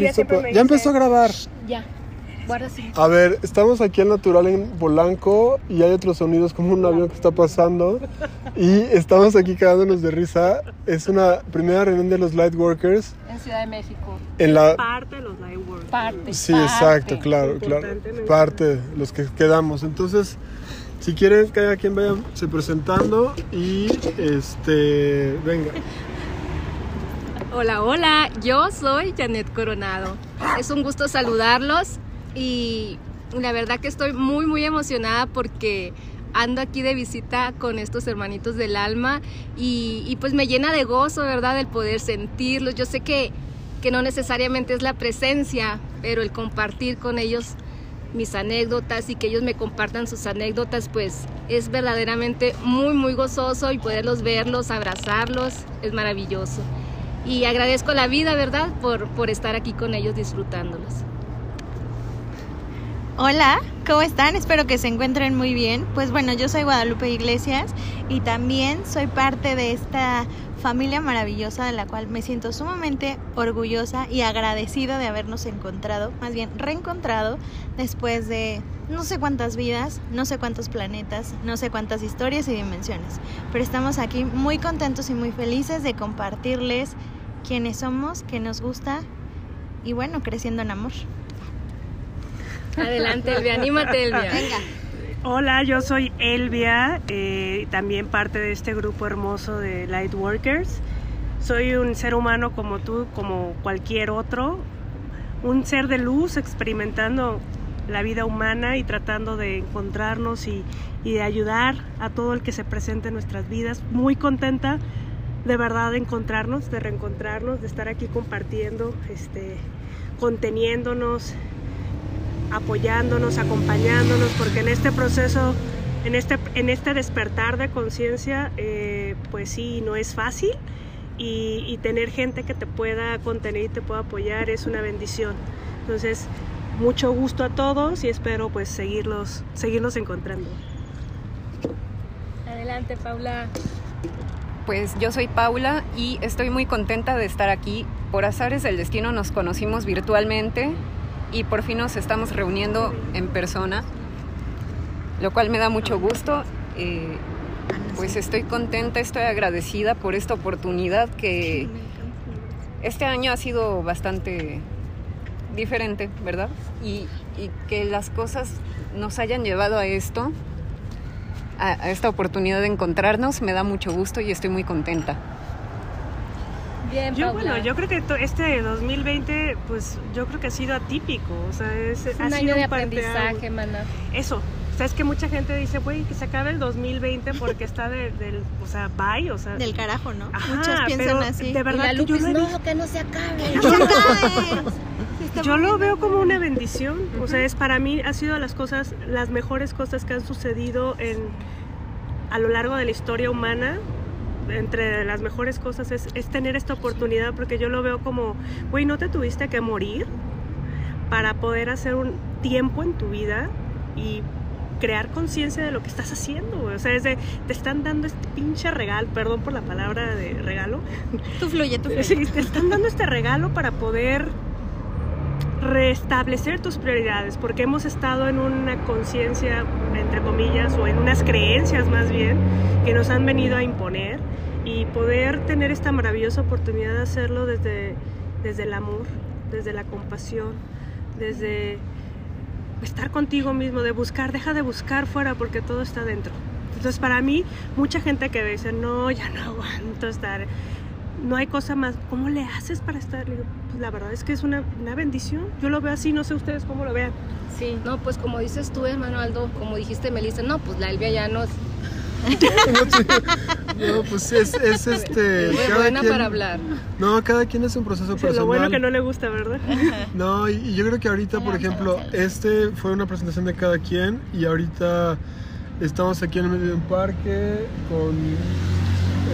listo. Ya empezó a grabar. Ya. A ver, estamos aquí en Natural en Polanco y hay otros sonidos como un avión que está pasando y estamos aquí quedándonos de risa. Es una primera reunión de los Lightworkers. En Ciudad de México. En la... Parte de los Lightworkers. Parte. Sí, exacto, claro, claro. Parte, los que quedamos. Entonces, si quieren, cada quien vaya se presentando y este, venga. Hola, hola, yo soy Janet Coronado. Es un gusto saludarlos y la verdad que estoy muy muy emocionada porque ando aquí de visita con estos hermanitos del alma y, pues me llena de gozo, ¿verdad? El poder sentirlos. Yo sé que, que no necesariamente es la presencia, pero el compartir con ellos mis anécdotas y que ellos me compartan sus anécdotas, pues es verdaderamente muy, muy gozoso y poderlos verlos, abrazarlos, es maravilloso. Y agradezco la vida, ¿verdad?, por, por estar aquí con ellos disfrutándolos. Hola, ¿cómo están? Espero que se encuentren muy bien. Pues bueno, yo soy Guadalupe Iglesias y también soy parte de esta familia maravillosa de la cual me siento sumamente orgullosa y agradecida de habernos encontrado, más bien reencontrado después de no sé cuántas vidas, no sé cuántos planetas, no sé cuántas historias y dimensiones. Pero estamos aquí muy contentos y muy felices de compartirles quiénes somos, qué nos gusta y bueno, creciendo en amor. Adelante, Elvia, anímate, Elvia. Venga. Hola, yo soy Elvia, eh, también parte de este grupo hermoso de Lightworkers. Soy un ser humano como tú, como cualquier otro, un ser de luz experimentando la vida humana y tratando de encontrarnos y, y, de ayudar a todo el que se presente en nuestras vidas. Muy contenta de verdad de encontrarnos, de reencontrarnos, de estar aquí compartiendo, este, conteniéndonos, apoyándonos, acompañándonos, porque en este proceso, en este, en este despertar de conciencia, eh, pues sí, no es fácil y, tener gente que te pueda contener y te pueda apoyar es una bendición. Entonces, mucho gusto a todos y espero pues seguirlos, seguirnos encontrando. Adelante, Paula. Pues yo soy Paula y estoy muy contenta de estar aquí. Por azares del destino nos conocimos virtualmente y por fin nos estamos reuniendo en persona, lo cual me da mucho gusto. Eh, pues estoy contenta, estoy agradecida por esta oportunidad que este año ha sido bastante diferente, ¿verdad? Y, que las cosas nos hayan llevado a esto, a esta oportunidad de encontrarnos, me da mucho gusto y estoy muy contenta yo, bueno, yo creo que este 2020, pues yo creo que ha sido atípico. O sea, es, un ha año sido de aprendizaje, mana. Eso. O sea, es que mucha gente dice, güey, que se acabe el 2020 porque está de, del, o sea, bye, o sea. Del carajo, ¿no? Muchos piensan así. De verdad, que yo no, que no se acabe. yo lo veo como una bendición. O sea, es para mí ha sido las cosas, las mejores cosas que han sucedido en a lo largo de la historia humana entre las mejores cosas es, tener esta oportunidad porque yo lo veo como, güey, no te tuviste que morir para poder hacer un tiempo en tu vida y crear conciencia de lo que estás haciendo, O sea, es de, te están dando este pinche regalo, perdón por la palabra de regalo. Tú fluye, tú fluye. Sí, te están dando este regalo para poder restablecer tus prioridades, porque hemos estado en una conciencia, entre comillas, o en unas creencias más bien, que nos han venido a imponer y poder tener esta maravillosa oportunidad de hacerlo desde, desde el amor, desde la compasión, desde estar contigo mismo, de buscar, deja de buscar fuera porque todo está dentro. Entonces para mí, mucha gente que dice, no, ya no aguanto estar, no hay cosa más, ¿cómo le haces para estar? Pues la verdad es que es una, una, bendición, yo lo veo así, no sé ustedes cómo lo vean. Sí, no, pues como dices tú, hermano Aldo, como dijiste Melissa, no, pues la Elvia ya nos no, pues es, es este. Muy buena para hablar. No, cada quien es un proceso personal. Lo bueno que no le gusta, ¿verdad? No, y, yo creo que ahorita, por ejemplo, este fue una presentación de cada quien y ahorita estamos aquí en el medio de un parque con.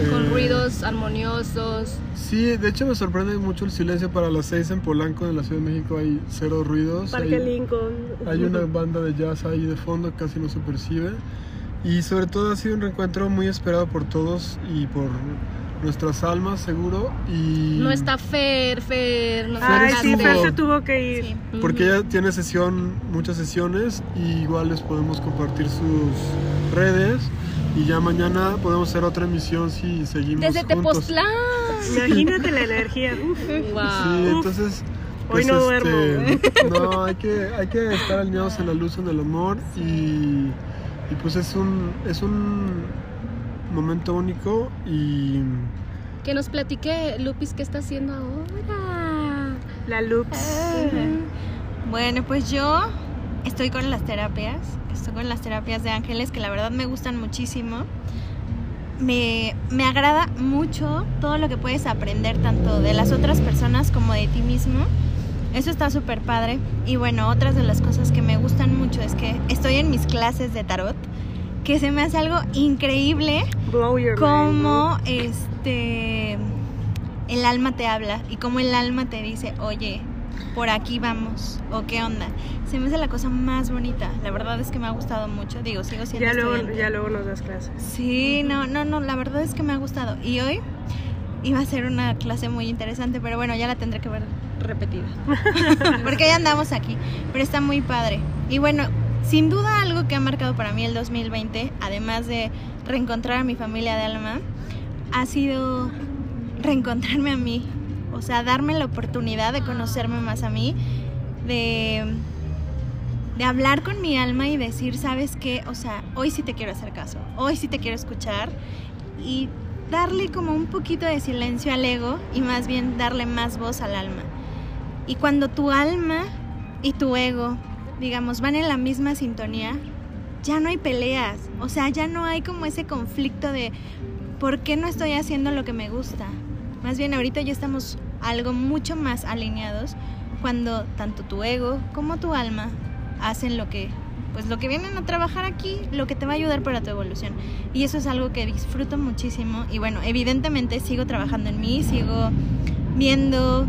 Con eh, ruidos armoniosos. Sí, de hecho me sorprende mucho el silencio para las seis en Polanco, en la Ciudad de México hay cero ruidos. Parque Lincoln. Hay una banda de jazz ahí de fondo, casi no se percibe. Y sobre todo ha sido un reencuentro muy esperado por todos y por nuestras almas seguro y No está Fer, Fer. No Ay, Fer sí, Fer se tuvo que ir. Sí. porque ella tiene sesión, muchas sesiones y igual les podemos compartir sus redes y ya mañana podemos hacer otra emisión si seguimos Desde. Tepoztlán. Imagínate la energía. Uf. Wow. Sí, entonces Hoy pues, no este, no, hay que, hay que estar alineados en la luz, en el amor y, y pues es un, es un momento único y Que nos platique Lupis qué está haciendo ahora. La Lux. Bueno, pues yo estoy con las terapias, estoy con las terapias de ángeles que la verdad me gustan muchísimo. Me, me agrada mucho todo lo que puedes aprender tanto de las otras personas como de ti mismo. Eso está súper padre. Y bueno, otras de las cosas que me gustan mucho es que estoy en mis clases de tarot, que se me hace algo increíble Blow your mind. cómo este el alma te habla y cómo el alma te dice, oye, por aquí vamos, o qué onda. Se me hace la cosa más bonita. La verdad es que me ha gustado mucho. Digo, sigo siendo Ya luego, ya luego nos das clases. Sí, no, no, no, la verdad es que me ha gustado. Y hoy iba a ser una clase muy interesante, pero bueno, ya la tendré que ver repetida. Porque ya andamos aquí, pero está muy padre. Y bueno, sin duda algo que ha marcado para mí el 2020, además de reencontrar a mi familia de alma, ha sido reencontrarme a mí. O sea, darme la oportunidad de conocerme más a mí, de de hablar con mi alma y decir, ¿sabes qué? O sea, hoy sí te quiero hacer caso, hoy sí te quiero escuchar y darle como un poquito de silencio al ego y más bien darle más voz al alma. Y cuando tu alma y tu ego, digamos, van en la misma sintonía, ya no hay peleas, o sea, ya no hay como ese conflicto de ¿por qué no estoy haciendo lo que me gusta? Más bien ahorita ya estamos algo mucho más alineados cuando tanto tu ego como tu alma hacen lo que pues lo que vienen a trabajar aquí, lo que te va a ayudar para tu evolución. Y eso es algo que disfruto muchísimo y bueno, evidentemente sigo trabajando en mí, sigo viendo,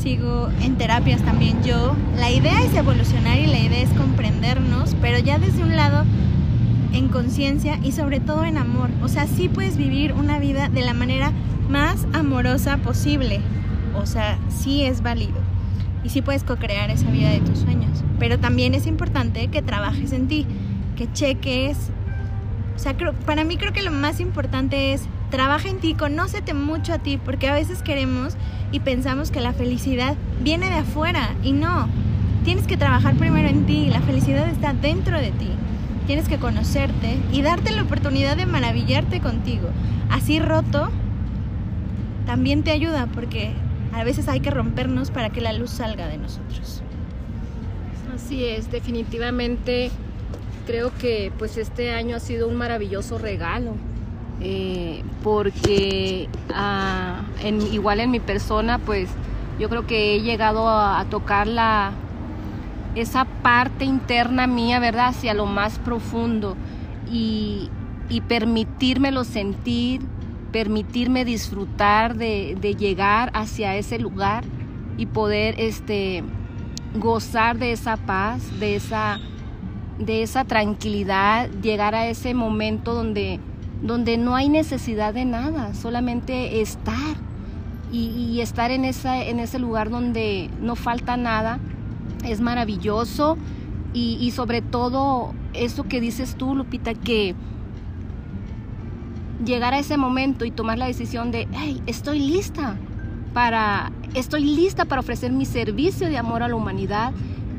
sigo en terapias también yo. La idea es evolucionar y la idea es comprendernos, pero ya desde un lado en conciencia y sobre todo en amor. O sea, sí puedes vivir una vida de la manera más amorosa posible. O sea, sí es válido. Y sí puedes co-crear esa vida de tus sueños. Pero también es importante que trabajes en ti, que cheques. O sea, creo- para mí creo que lo más importante es trabaja en ti, conócete mucho a ti, porque a veces queremos y pensamos que la felicidad viene de afuera y no. Tienes que trabajar primero en ti, la felicidad está dentro de ti. Tienes que conocerte y darte la oportunidad de maravillarte contigo. Así roto, también te ayuda porque a veces hay que rompernos para que la luz salga de nosotros. Así es, definitivamente creo que pues este año ha sido un maravilloso regalo. eh, porque ah, igual en mi persona pues yo creo que he llegado a, a tocar la esa parte interna mía, ¿verdad? Hacia lo más profundo y, y permitírmelo sentir, permitirme disfrutar de, de llegar hacia ese lugar y poder este, gozar de esa paz, de esa, de esa tranquilidad, llegar a ese momento donde, donde no hay necesidad de nada, solamente estar y, estar en, esa, en ese lugar donde no falta nada es maravilloso. Y sobre todo eso que dices tú, Lupita, que llegar a ese momento y tomar la decisión de, estoy lista para, estoy lista para ofrecer mi servicio de amor a la humanidad.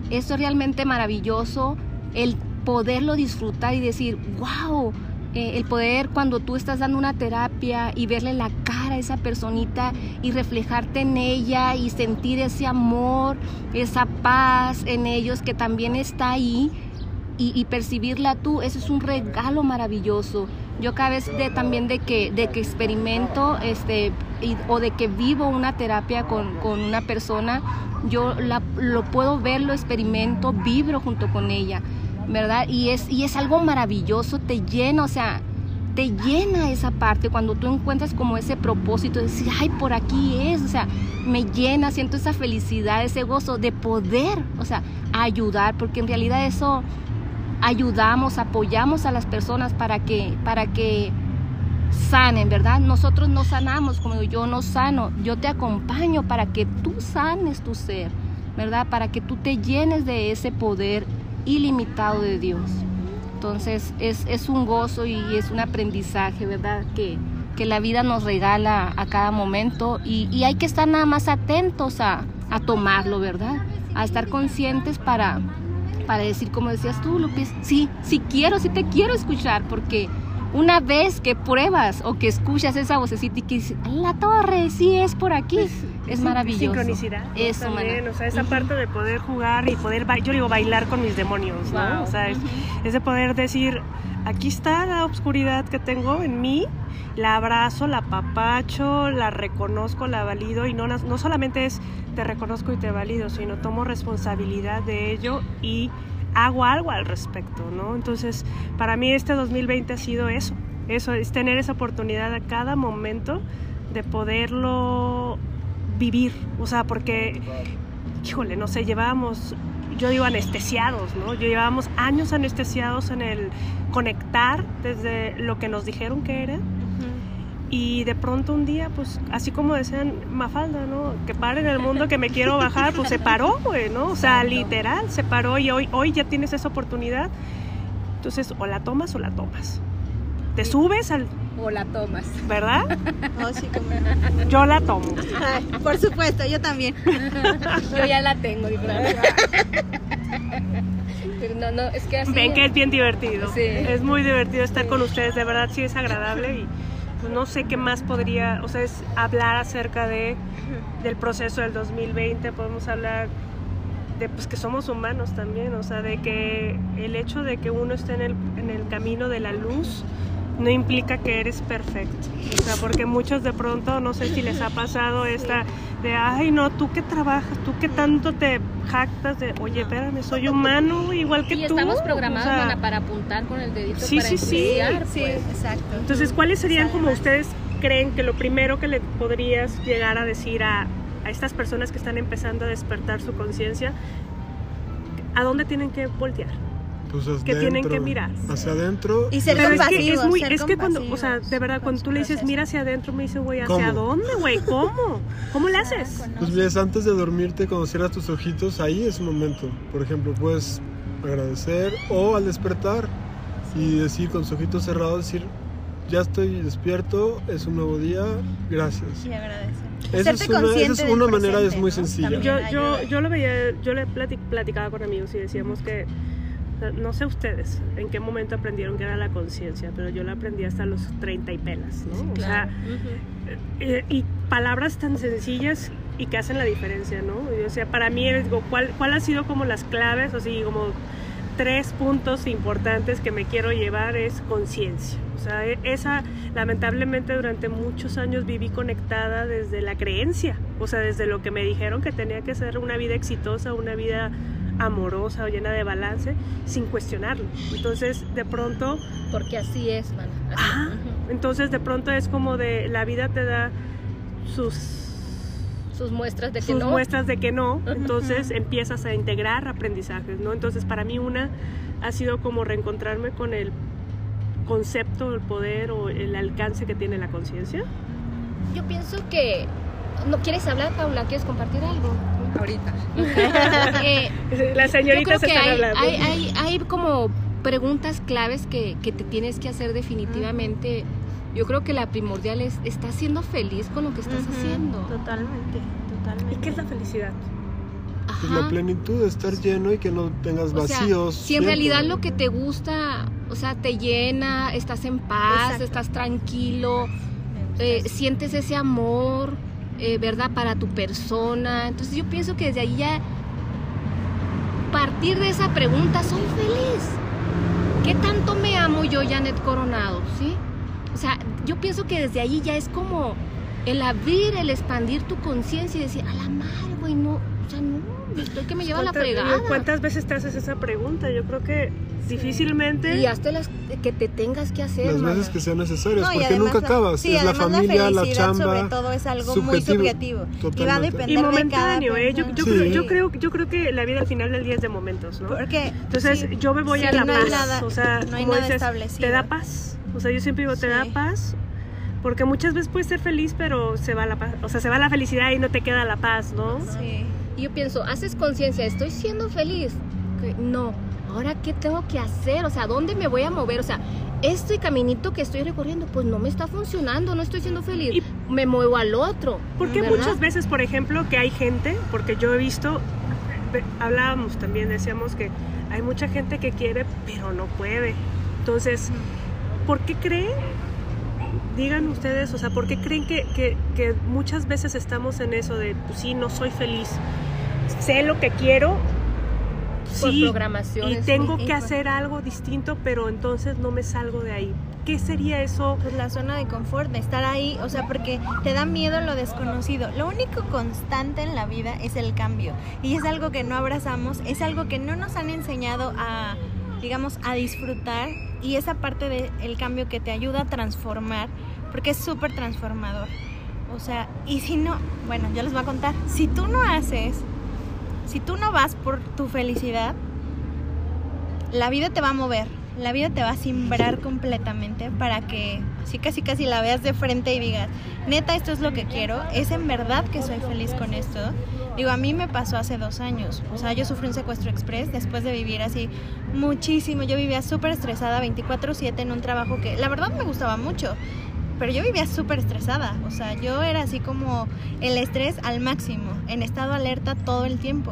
Eso es realmente maravilloso, el poderlo disfrutar y decir, wow, eh, el poder cuando tú estás dando una terapia y verle la cara a esa personita y reflejarte en ella y sentir ese amor, esa paz en ellos que también está ahí y percibirla tú, eso es un regalo maravilloso. Yo cada vez también de que, de que experimento este, o de que vivo una terapia con, con una persona, yo la- lo puedo ver, lo experimento, vibro junto con ella, ¿verdad? Y es, y es algo maravilloso, te llena, o sea, te llena esa parte cuando tú encuentras como ese propósito de decir, ay, por aquí es, o sea, me llena, siento esa felicidad, ese gozo de poder, o sea, ayudar, porque en realidad eso ayudamos, apoyamos a las personas para que, para que sanen, ¿verdad? Nosotros no sanamos, como yo no sano, yo te acompaño para que tú sanes tu ser, ¿verdad? Para que tú te llenes de ese poder ilimitado de Dios. Entonces es, es un gozo y es un aprendizaje, ¿verdad? Que, que la vida nos regala a cada momento y, hay que estar nada más atentos a, a, tomarlo, ¿verdad? A estar conscientes para, para decir, como decías tú, Lupis, sí, sí quiero, sí te quiero escuchar, porque una vez que pruebas o que escuchas esa vocecita y que dices, la torre, sí es por aquí, es, es maravilloso. Sincronicidad. Eso, también, o sea, esa uh -huh. parte de poder jugar y poder, yo digo, bailar con mis demonios, ¿no? Wow. O sea, uh -huh. es de poder decir, aquí está la oscuridad que tengo en mí, la abrazo, la papacho, la reconozco, la valido. Y no, no solamente es te reconozco y te valido, sino tomo responsabilidad de ello y hago algo al respecto, ¿no? Entonces, para mí este 2020 ha sido eso, eso es tener esa oportunidad a cada momento de poderlo vivir, o sea, porque, híjole, no sé, llevábamos, yo digo anestesiados, ¿no? Yo llevábamos años anestesiados en el conectar desde lo que nos dijeron que era y de pronto un día, pues así como decían Mafalda, ¿no? Que pare en el mundo que me quiero bajar, pues se paró, güey, ¿no? O sea, literal, se paró y hoy, hoy ya tienes esa oportunidad. Entonces, o la tomas o la tomas. Te subes al... O la tomas. ¿Verdad? Oh, sí, como... Yo la tomo. Ay, por supuesto, yo también. yo ya la tengo, Pero no, no, es que así... Ven que es bien divertido. Sí. Es muy divertido estar sí. con ustedes, de verdad sí es agradable y pues no sé qué más podría, o sea, es hablar acerca de del proceso del 2020, podemos hablar de pues que somos humanos también, o sea, de que el hecho de que uno esté en el, en el camino de la luz no implica que eres perfecto, o sea, porque muchos de pronto, no sé si les ha pasado esta de, ay, no, tú que trabajas, tú que tanto te jactas de, oye, espérame, soy humano igual que y tú. Y estamos programados o sea, para apuntar con el dedito sí, para sí, sí, pues. sí, exacto. Entonces, ¿cuáles serían como ustedes creen que lo primero que le podrías llegar a decir a, a estas personas que están empezando a despertar su conciencia, a dónde tienen que voltear? Pues que tienen que mirar. hacia adentro. Y ser pero compasivos, es que es muy es que cuando o sea de verdad cuando tú le dices mira hacia adentro me dice güey hacia ¿Cómo? dónde güey cómo cómo le haces pues ves antes de dormirte cuando cierras tus ojitos ahí es un momento. Por ejemplo puedes agradecer o al despertar y decir con tus ojitos cerrados decir ya estoy despierto es un nuevo día gracias y agradecer. Esa es una, esa es una manera presente, es muy ¿no? sencilla. Yo, yo, yo lo veía yo le platicaba con amigos y decíamos que no sé ustedes en qué momento aprendieron que era la conciencia, pero yo la aprendí hasta los 30 y pelas, ¿no? Sí, o claro. sea, uh -huh. y, y, palabras tan sencillas y que hacen la diferencia, ¿no? o sea, para mí, digo, ¿cuál, ¿cuál ha sido como las claves, o así, como tres puntos importantes que me quiero llevar es conciencia. O sea, esa, lamentablemente durante muchos años viví conectada desde la creencia, o sea, desde lo que me dijeron que tenía que ser una vida exitosa, una vida amorosa o llena de balance sin cuestionarlo. Entonces, de pronto... Porque así es, man. Así. Ah, entonces, de pronto es como de la vida te da sus... Sus muestras de que sus no. muestras de que no. Entonces empiezas a integrar aprendizajes, ¿no? Entonces, para mí una ha sido como reencontrarme con el concepto, el poder o el alcance que tiene la conciencia. Yo pienso que... ¿No quieres hablar, Paula? ¿Quieres compartir algo? Ahorita. eh, Las señoritas yo creo que están hay, hablando. Hay, hay, hay, como preguntas claves que, que, te tienes que hacer definitivamente. Yo creo que la primordial es, ¿estás siendo feliz con lo que estás uh -huh, haciendo? Totalmente, totalmente. ¿Y qué es la felicidad? Pues la plenitud de estar lleno y que no tengas vacíos. O sea, si en realidad lo que te gusta, o sea, te llena, estás en paz, Exacto. estás tranquilo, eh, sientes ese amor, eh, ¿verdad? Para tu persona. Entonces yo pienso que desde ahí ya, partir de esa pregunta, ¿soy feliz? ¿Qué tanto me amo yo, Janet Coronado? ¿Sí? O sea, yo pienso que desde ahí ya es como el abrir, el expandir tu conciencia y decir, a la güey, no, o sea, no, estoy que me lleva la fregada. ¿Cuántas veces te haces esa pregunta? Yo creo que sí. difícilmente. Y hasta las que te tengas que hacer. Las mana. veces que sean necesarias, No, porque además nunca la- acabas. sí, es la además familia, la, felicidad, chamba. sobre todo es algo muy subjetivo, subjetivo. Y va a totalmente. depender Y de cada momentáneo, ¿eh? Yo, yo, persona. creo, Sí. yo, creo, yo creo que la vida al final del día es de momentos, ¿no? Porque Entonces sí, yo me voy sí, a la no hay paz. nada- o sea, no hay como nada dices, establecido. te da paz. O sea, yo siempre digo, te da Sí. paz Porque muchas veces puedes ser feliz, pero se va la paz, o sea, se va la felicidad y no te queda la paz, ¿no? Sí. Y yo pienso, haces conciencia, estoy siendo feliz. No, ahora qué tengo que hacer, o sea, ¿dónde me voy a mover? O sea, este caminito que estoy recorriendo, pues no me está funcionando, no estoy siendo feliz. me muevo al otro. Porque ¿verdad? muchas veces, por ejemplo, que hay gente, porque yo he visto, hablábamos también, decíamos que hay mucha gente que quiere, pero no puede. Entonces, ¿por qué creen? Digan ustedes, o sea, ¿por qué creen que, que- que muchas veces estamos en eso de, pues sí, no soy feliz? Sé lo que quiero, Por sí, y tengo que hacer algo distinto, pero entonces no me salgo de ahí. ¿Qué sería eso? Pues la zona de confort, de estar ahí, o sea, porque te da miedo lo desconocido. Lo único constante en la vida es el cambio. Y es algo que no abrazamos, es algo que no nos han enseñado a, digamos, a disfrutar. Y esa parte del cambio que te ayuda a transformar, porque es súper transformador. O sea, y si no, bueno, yo les voy a contar, si tú no haces, si tú no vas por tu felicidad, la vida te va a mover, la vida te va a simbrar completamente para que así casi casi la veas de frente y digas, neta, esto es lo que quiero, es en verdad que soy feliz con esto. Digo, a mí me pasó hace dos años, o sea, yo sufrí un secuestro express después de vivir así muchísimo, yo vivía súper estresada 24/7 en un trabajo que la verdad me gustaba mucho, pero yo vivía súper estresada, o sea, yo era así como el estrés al máximo, en estado alerta todo el tiempo.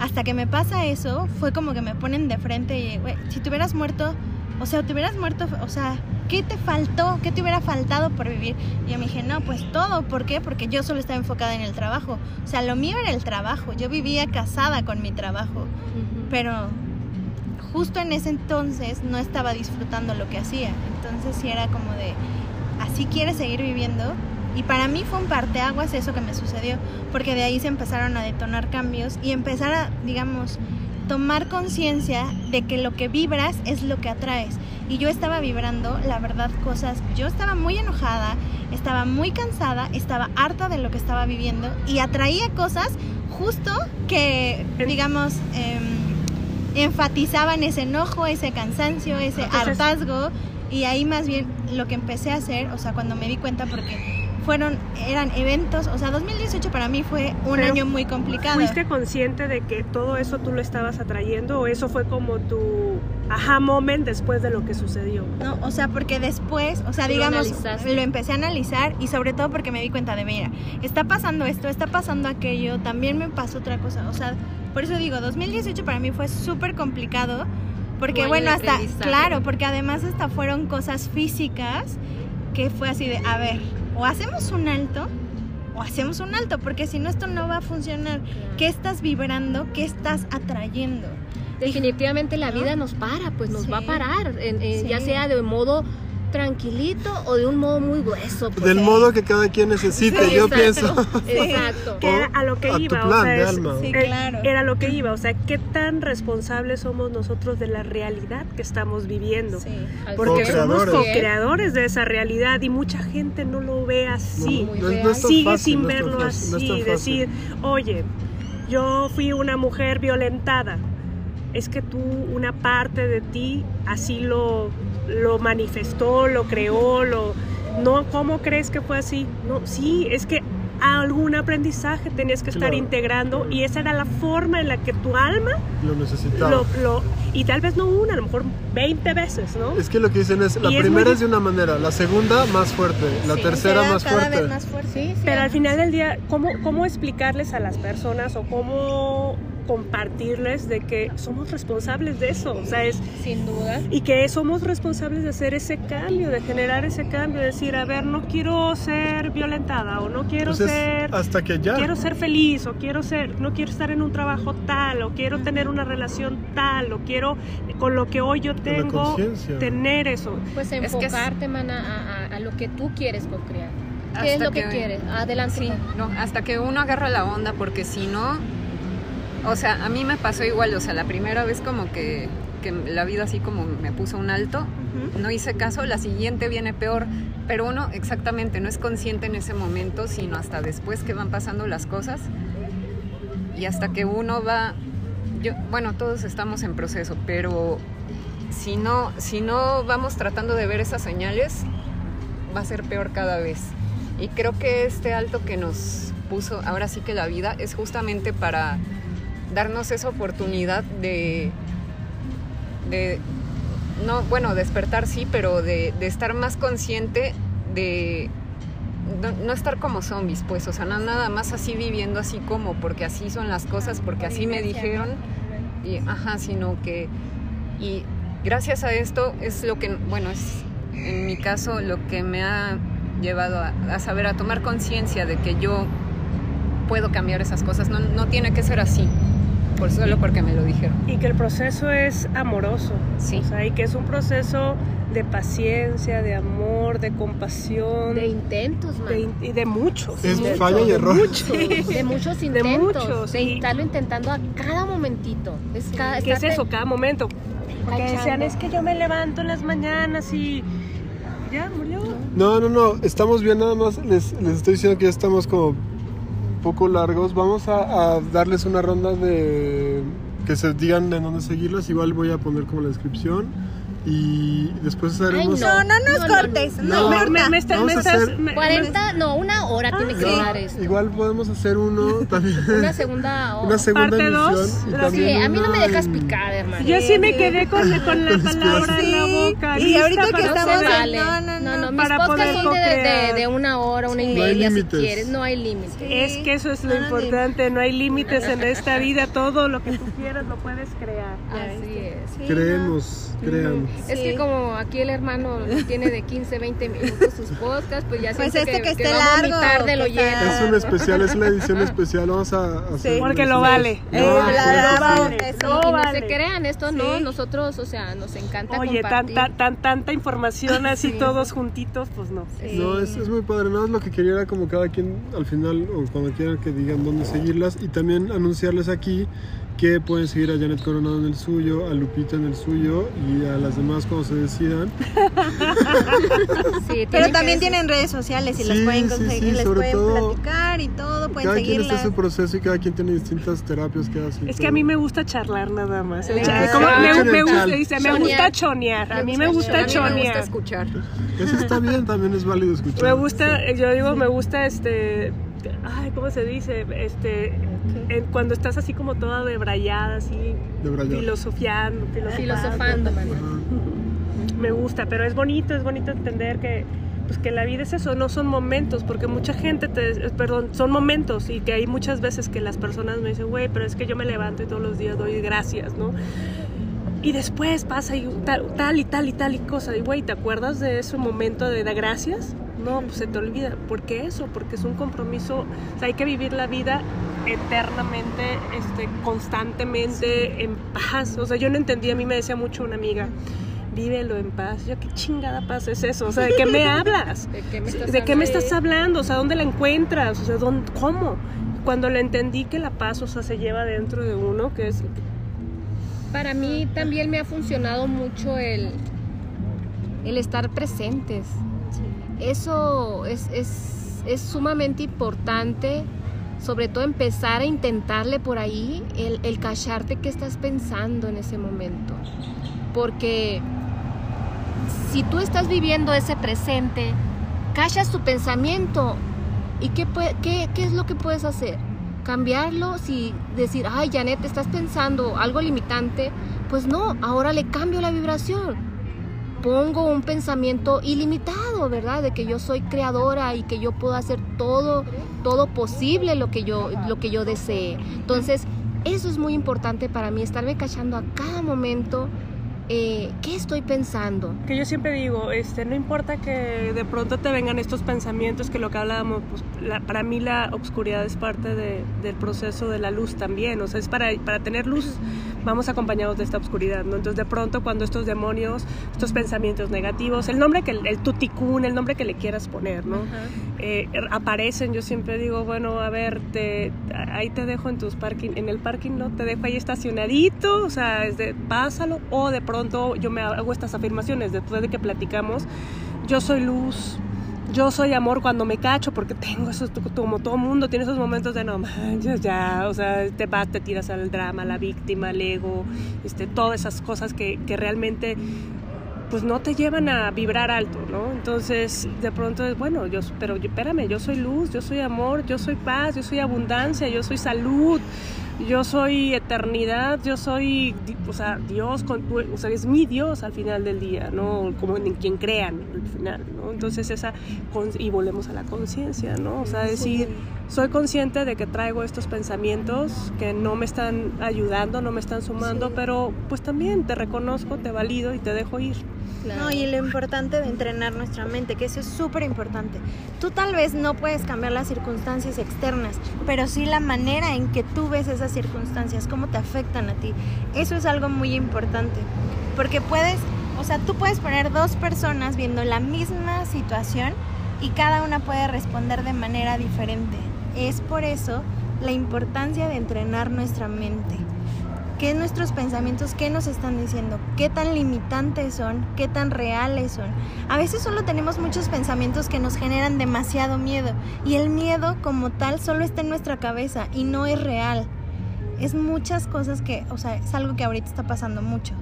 Hasta que me pasa eso, fue como que me ponen de frente y, güey, si te hubieras muerto, o sea, te hubieras muerto, o sea, ¿qué te faltó? ¿Qué te hubiera faltado por vivir? Y yo me dije, no, pues todo. ¿Por qué? Porque yo solo estaba enfocada en el trabajo. O sea, lo mío era el trabajo. Yo vivía casada con mi trabajo. Pero justo en ese entonces no estaba disfrutando lo que hacía. Entonces sí era como de, así quieres seguir viviendo. Y para mí fue un parteaguas eso que me sucedió, porque de ahí se empezaron a detonar cambios y empezar a, digamos, tomar conciencia de que lo que vibras es lo que atraes. Y yo estaba vibrando, la verdad, cosas, yo estaba muy enojada, estaba muy cansada, estaba harta de lo que estaba viviendo y atraía cosas justo que, digamos, em, enfatizaban ese enojo, ese cansancio, ese Entonces- hartazgo. Y ahí más bien lo que empecé a hacer, o sea, cuando me di cuenta, porque fueron, eran eventos, o sea, 2018 para mí fue un Pero, año muy complicado. ¿Fuiste consciente de que todo eso tú lo estabas atrayendo o eso fue como tu aha moment después de lo que sucedió? No, o sea, porque después, o sea, Lo digamos, analizaste. lo empecé a analizar y sobre todo porque me di cuenta de, mira, está pasando esto, está pasando aquello, también me pasó otra cosa, o sea, por eso digo, 2018 para mí fue súper complicado, porque bueno, hasta, claro, porque además hasta fueron cosas físicas que fue así de, a ver, o hacemos un alto o hacemos un alto, porque si no esto no va a funcionar. ¿Qué estás vibrando? ¿Qué estás atrayendo? Definitivamente la vida nos para, pues nos va a parar, en- en- Sí. ya sea de modo tranquilito o de un modo muy grueso. pues. Del modo que cada quien necesite, Sí, yo exacto, pienso. Exacto. Que era a lo que a tu iba, o sea, de es- alma. Sí, eh, claro. era lo que iba, o sea, qué tan responsables somos nosotros de la realidad que estamos viviendo. Sí. Porque somos Co-creadores. de esa realidad y mucha gente no lo ve así. No, Sigue fácil, sin verlo fácil, así, decir, oye, yo fui una mujer violentada. Es que tú, una parte de ti, así lo, lo manifestó, lo creó, lo... No, ¿cómo crees que fue así? No, sí, es que algún aprendizaje tenías que estar Claro. integrando y esa era la forma en la que tu alma Lo necesitaba. lo, lo- y tal vez no una, a lo mejor 20 veces, ¿no? Es que lo que dicen es, la Y es primera muy es de una manera, la segunda más fuerte, la Sí, tercera más cada fuerte. vez más fuerte. Sí, sí, Pero al final del día, ¿cómo, ¿cómo explicarles a las personas o cómo compartirles de que somos responsables de eso? O sea, es, sin duda. y que somos responsables de hacer ese cambio, de generar ese cambio, de decir, a ver, no quiero ser violentada o no quiero Pues es ser... hasta que ya. Quiero ser feliz o quiero ser, no quiero estar en un trabajo tal o quiero tener una relación tal o quiero con lo que hoy yo tengo tener eso. Pues que es- enfocarte, mana, a, a- a lo que tú quieres co-crear. ¿Qué es Hasta lo que, quieres? Adelante. Sí, no, hasta que uno agarra la onda, porque si no, o sea, a mí me pasó igual, o sea, la primera vez como que, que la vida así como me puso un alto, Ujú. no hice caso, la siguiente viene peor, pero uno exactamente no es consciente en ese momento, sino hasta después que van pasando las cosas y hasta que uno va, yo, bueno, todos estamos en proceso, pero si no, si no vamos tratando de ver esas señales, va a ser peor cada vez. Y creo que este alto que nos puso ahora sí que la vida es justamente para darnos esa oportunidad de, de no, bueno, despertar sí, pero de, de estar más consciente de no, no, estar como zombies, pues, o sea, no nada más así viviendo así como porque así son las cosas, porque así me dijeron, y, ajá, sino que, y gracias a esto es lo que, bueno, es en mi caso lo que me ha llevado a, a saber, a tomar conciencia de que yo puedo cambiar esas cosas, no, no tiene que ser así por solo porque me lo dijeron. Y que el proceso es amoroso. Sí. O sea, y que es un proceso de paciencia, de amor, de compasión. De intentos, man. De, y de muchos. Es de falla y error. Muchos. De muchos intentos. De, muchos, de estarlo intentando a cada momentito. Es cada, ¿Qué es eso? Cada momento. Porque decían, es que yo me levanto en las mañanas y ya murió. No, no, no, estamos bien, nada más les, les estoy diciendo que ya estamos como poco largos. Vamos a, darles una ronda de que se digan en dónde seguirlas. Igual voy a poner como la descripción. Y después haremos. Ay, no, no nos no, cortes. no, No, no. Me, me, está- me estás. hacer- me- 40, no, una hora tiene que No, durar esto. igual podemos hacer uno también. Una segunda hora. Una segunda Parte emisión. dos, y Sí, a mí no me dejas en- picar, hermano. Yo sí me quedé con, con la palabra en la Sí, boca. y ahorita que estamos vale. No, no, no. no, mis podcasts son de, de, de una hora, una y media si límites. quieres, no hay límites. Es que eso es lo No, no, importante, no hay límites en esta vida, todo lo que tú quieras lo puedes crear. Así es. Sí, Creemos, crean. Es que como aquí el hermano tiene de 15, 20 minutos sus podcasts, pues ya Pues siento este que, que que esté va a de lo lleno. Es un especial, es una edición especial. Vamos a hacer. Porque lo vale. Eh, vale, la- la-. Sí, y no vale. se crean, esto no, nosotros, o sea, nos encanta Oye, compartir. tan, tan- tanta información así Sí. todos juntitos, pues no. No, es, es muy padre. Nada más lo que quería era como cada quien al final o cuando quieran que digan dónde seguirlas y también anunciarles aquí que pueden seguir a Janet Coronado en el suyo, a Lupita en el suyo y a las demás cuando se decidan. Sí, Pero también tienen redes sociales y Sí, las pueden conseguir, sí, les pueden todo- platicar y todo, pueden cada quien está seguirlas. en su proceso y cada quien tiene distintas terapias que hace. Es todo. que a mí me gusta charlar nada más. Como me, me gusta, dice, me Chonear. gusta chonear. A mí me gusta A mí me gusta chonear. escuchar. Eso está bien, también es válido escuchar. Me gusta, yo digo, me gusta este, ay, ¿cómo se dice? Este, en- cuando estás así como toda debrayada, así, filosofiando, filosofando. Me gusta, pero es bonito, es bonito entender que, pues que la vida es eso, no son momentos, porque mucha gente, te, eh, perdón, son momentos y que hay muchas veces que las personas me dicen, güey, pero es que yo me levanto y todos los días doy gracias, ¿no? Y después pasa y tal, tal y tal y tal y cosa. Y güey, ¿te acuerdas de ese momento de dar gracias? No, pues se te olvida. ¿Por qué eso? Porque es un compromiso. O sea, hay que vivir la vida eternamente, este, constantemente, en paz. O sea, yo no entendía, a mí me decía mucho una amiga, vívelo en paz. Yo, ¿qué chingada paz es eso? O sea, ¿de qué me hablas? ¿De qué me estás ¿De qué me hablando? estás hablando? O sea, ¿dónde la encuentras? O sea, ¿dónde, ¿cómo? Cuando le entendí que la paz, o sea, se lleva dentro de uno, que es Para mí también me ha funcionado mucho el, el estar presentes. Eso es, es, es sumamente importante, sobre todo empezar a intentarle por ahí el, el cacharte qué estás pensando en ese momento. Porque si tú estás viviendo ese presente, cachas tu pensamiento y qué, qué, qué es lo que puedes hacer. Cambiarlo, si decir, ay Janet, estás pensando algo limitante, pues no, ahora le cambio la vibración. Pongo un pensamiento ilimitado, ¿verdad? De que yo soy creadora y que yo puedo hacer todo, todo posible lo que yo, lo que yo desee. Entonces, eso es muy importante para mí, estarme cachando a cada momento eh, qué estoy pensando. que yo siempre digo, este, no importa que de pronto te vengan estos pensamientos que lo que hablábamos, pues, la- para mí la obscuridad es parte de- del proceso de la luz también, o sea, es para, para tener luz vamos acompañados de esta obscuridad, ¿no? Entonces de pronto cuando estos demonios, estos pensamientos negativos, el nombre que, el tuticún, el nombre que le quieras poner, ¿no? eh, aparecen, yo siempre digo, bueno, a ver, te, ahí te dejo en tus parking, en el parking, ¿no? Te dejo ahí estacionadito, o sea, es de, pásalo, o de pronto yo me hago estas afirmaciones después de que platicamos, yo soy luz, yo soy amor cuando me cacho, porque tengo esos, como todo mundo tiene esos momentos de no manches, ya, o sea, te vas, te tiras al drama, la víctima, al ego, este, todas esas cosas que, que realmente pues no te llevan a vibrar alto, ¿no? Entonces, de pronto es, bueno, yo, pero espérame, yo soy luz, yo soy amor, yo soy paz, yo soy abundancia, yo soy salud, yo soy eternidad, yo soy, o sea, Dios, o sea, es mi Dios al final del día, ¿no? Como en quien crean al final, ¿no? Entonces esa, y volvemos a la conciencia, ¿no? O sea, decir, soy consciente de que traigo estos pensamientos que no me están ayudando, no me están sumando, pero pues también te reconozco, te valido y te dejo ir. No, y lo importante de entrenar nuestra mente, que eso es súper importante. Tú tal vez no puedes cambiar las circunstancias externas, pero sí la manera en que tú ves esas circunstancias, cómo te afectan a ti. Eso es algo muy importante, porque puedes, o sea, tú puedes poner dos personas viendo la misma situación y cada una puede responder de manera diferente. Es por eso la importancia de entrenar nuestra mente qué nuestros pensamientos, qué nos están diciendo, qué tan limitantes son, qué tan reales son. A veces solo tenemos muchos pensamientos que nos generan demasiado miedo y el miedo como tal solo está en nuestra cabeza y no es real. Es muchas cosas que, o sea, es algo que ahorita está pasando mucho.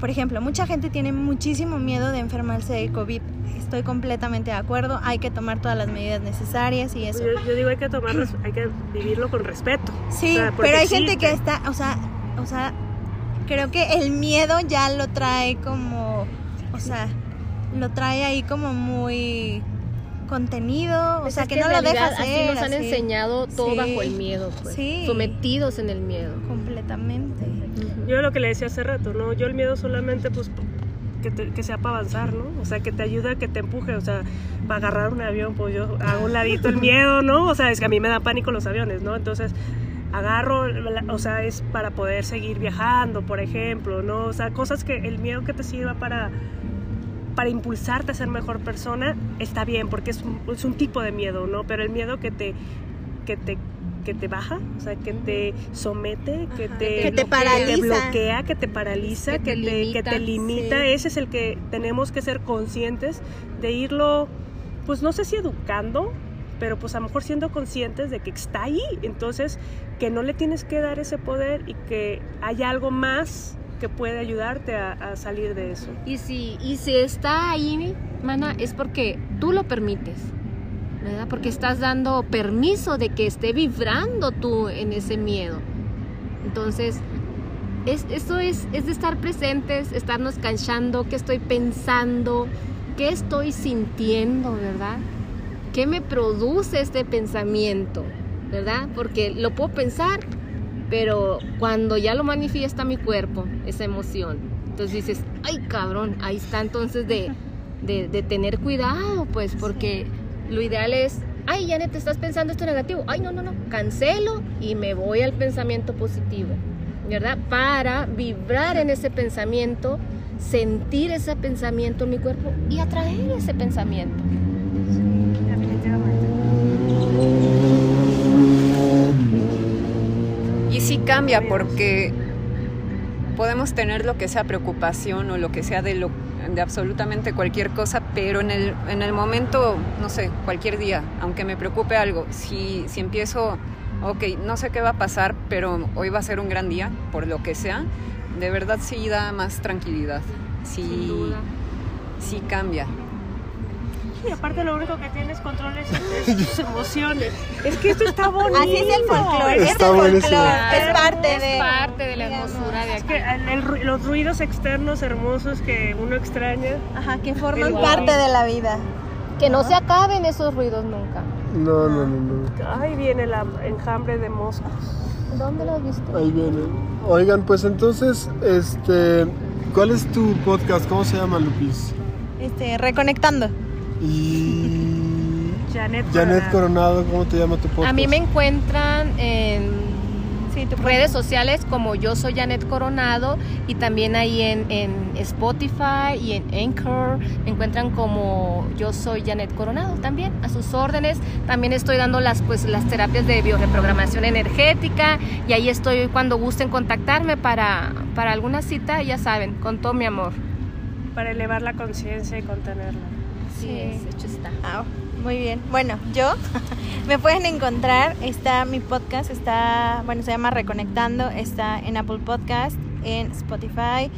Por ejemplo, mucha gente tiene muchísimo miedo de enfermarse de COVID. Estoy completamente de acuerdo. Hay que tomar todas las medidas necesarias y eso. Yo, digo hay que tomar, hay que vivirlo con respeto. Sí, pero hay gente que está, o sea, o sea, creo que el miedo ya lo trae como, o sea, lo trae ahí como muy contenido, o pues sea, que, no lo deja hacer. Así nos han enseñado todo bajo el miedo, pues, sometidos en el miedo. Completamente. Yo lo que le decía hace rato, ¿no? Yo el miedo solamente, pues, que, que, sea para avanzar, ¿no? O sea, que te ayude, que te empuje, o sea, para agarrar un avión, pues yo hago un ladito el miedo, ¿no? O sea, es que a mí me da pánico los aviones, ¿no? Entonces, agarro, o sea, es para poder seguir viajando, por ejemplo, ¿no? O sea, cosas que el miedo que te sirva para, para impulsarte a ser mejor persona está bien, porque es un, es un tipo de miedo, ¿no? Pero el miedo que te, que te que te baja, o sea, que te somete, que te, que te paraliza, que te bloquea, que te paraliza, que, te, limita, que te limita. Ese es el que tenemos que ser conscientes de irlo, pues no sé si educando, pero pues a lo mejor siendo conscientes de que está ahí, entonces que no le tienes que dar ese poder y que hay algo más que puede ayudarte a, salir de eso. Y si, y si está ahí, mana, es porque tú lo permites, ¿verdad? Porque estás dando permiso de que esté vibrando tú en ese miedo. Entonces, es, eso es, es de estar presentes, estarnos canchando, qué estoy pensando, qué estoy sintiendo, ¿verdad? ¿Qué me produce este pensamiento? ¿Verdad? Porque lo puedo pensar, pero cuando ya lo manifiesta mi cuerpo, esa emoción, entonces dices, ay cabrón, ahí está entonces de, de, tener cuidado, pues, porque lo ideal es, ay, ya te estás pensando esto negativo, ay, no, no, no, cancelo y me voy al pensamiento positivo, ¿verdad? Para vibrar en ese pensamiento, sentir ese pensamiento en mi cuerpo y atraer ese pensamiento. Sí cambia porque podemos tener lo que sea preocupación o lo que sea de, lo, de absolutamente cualquier cosa, pero en el, en el momento, no sé, cualquier día, aunque me preocupe algo, si, si empiezo, ok, no sé qué va a pasar, pero hoy va a ser un gran día, por lo que sea, de verdad sí da más tranquilidad, sí, sí cambia. Y aparte lo único que tienes control es, tus emociones. Es que esto está bonito. Así es el folclore. es, el es parte de... parte de la hermosura de aquí. Es que los ruidos externos hermosos que uno extraña. Ajá, que forman parte de la vida. Que no se acaben esos ruidos nunca. No, no, no, no. Ahí viene el enjambre de moscas. ¿Dónde lo has visto? Ahí viene. Oigan, pues entonces, este, ¿cuál es tu podcast? ¿Cómo se llama, Lupis? Este, Reconectando. Y Janet, Coronado. ¿cómo te llama tu podcast? A mí me encuentran en redes sociales como yo soy Janet Coronado y también ahí en, en, Spotify y en Anchor. Me encuentran como yo soy Janet Coronado también a sus órdenes. También estoy dando las pues las terapias de bioreprogramación energética y ahí estoy cuando gusten contactarme para, para alguna cita ya saben con todo mi amor. Para elevar la conciencia y contenerla Sí, hecho está. Ah, muy bien. Bueno, yo me pueden encontrar, está mi podcast, está, bueno, se llama Reconectando, está en Apple Podcast, en Spotify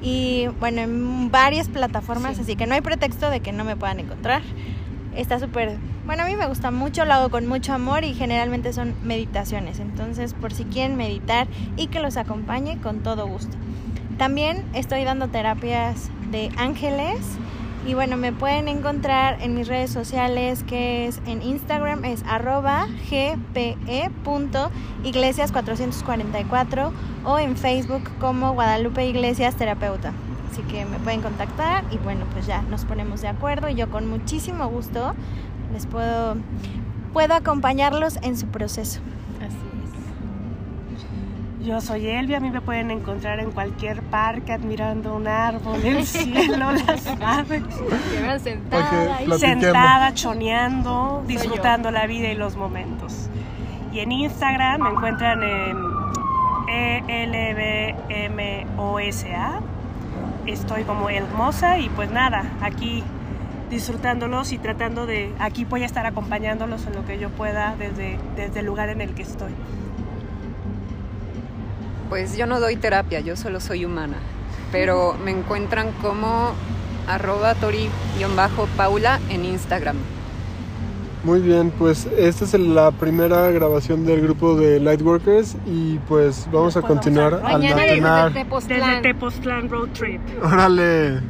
y bueno, en varias plataformas, así que no hay pretexto de que no me puedan encontrar. Está súper, bueno, a mí me gusta mucho, lo hago con mucho amor y generalmente son meditaciones, entonces por si quieren meditar y que los acompañe, con todo gusto. También estoy dando terapias de ángeles y bueno, me pueden encontrar en mis redes sociales, que es en Instagram, es arroba gpe.iglesias444 o en Facebook como Guadalupe Iglesias Terapeuta. Así que me pueden contactar y bueno, pues ya nos ponemos de acuerdo y yo con muchísimo gusto les puedo, puedo acompañarlos en su proceso. Yo soy Elvia, a mí me pueden encontrar en cualquier parque admirando un árbol, el cielo, las aves. sentada, Ok, sentada, choneando, disfrutando la vida y los momentos. Y en Instagram me encuentran en ELBMOSA. Estoy como hermosa y pues nada, aquí disfrutándolos y tratando de, aquí voy a estar acompañándolos en lo que yo pueda desde, desde el lugar en el que estoy. Pues yo no doy terapia, yo solo soy humana. Pero me encuentran como arroba tori-paula en Instagram. Muy bien, pues esta es la primera grabación del grupo de Lightworkers y pues vamos a vamos continuar a- al Mañana desde Desde Tepoztlán. Road Trip. Órale.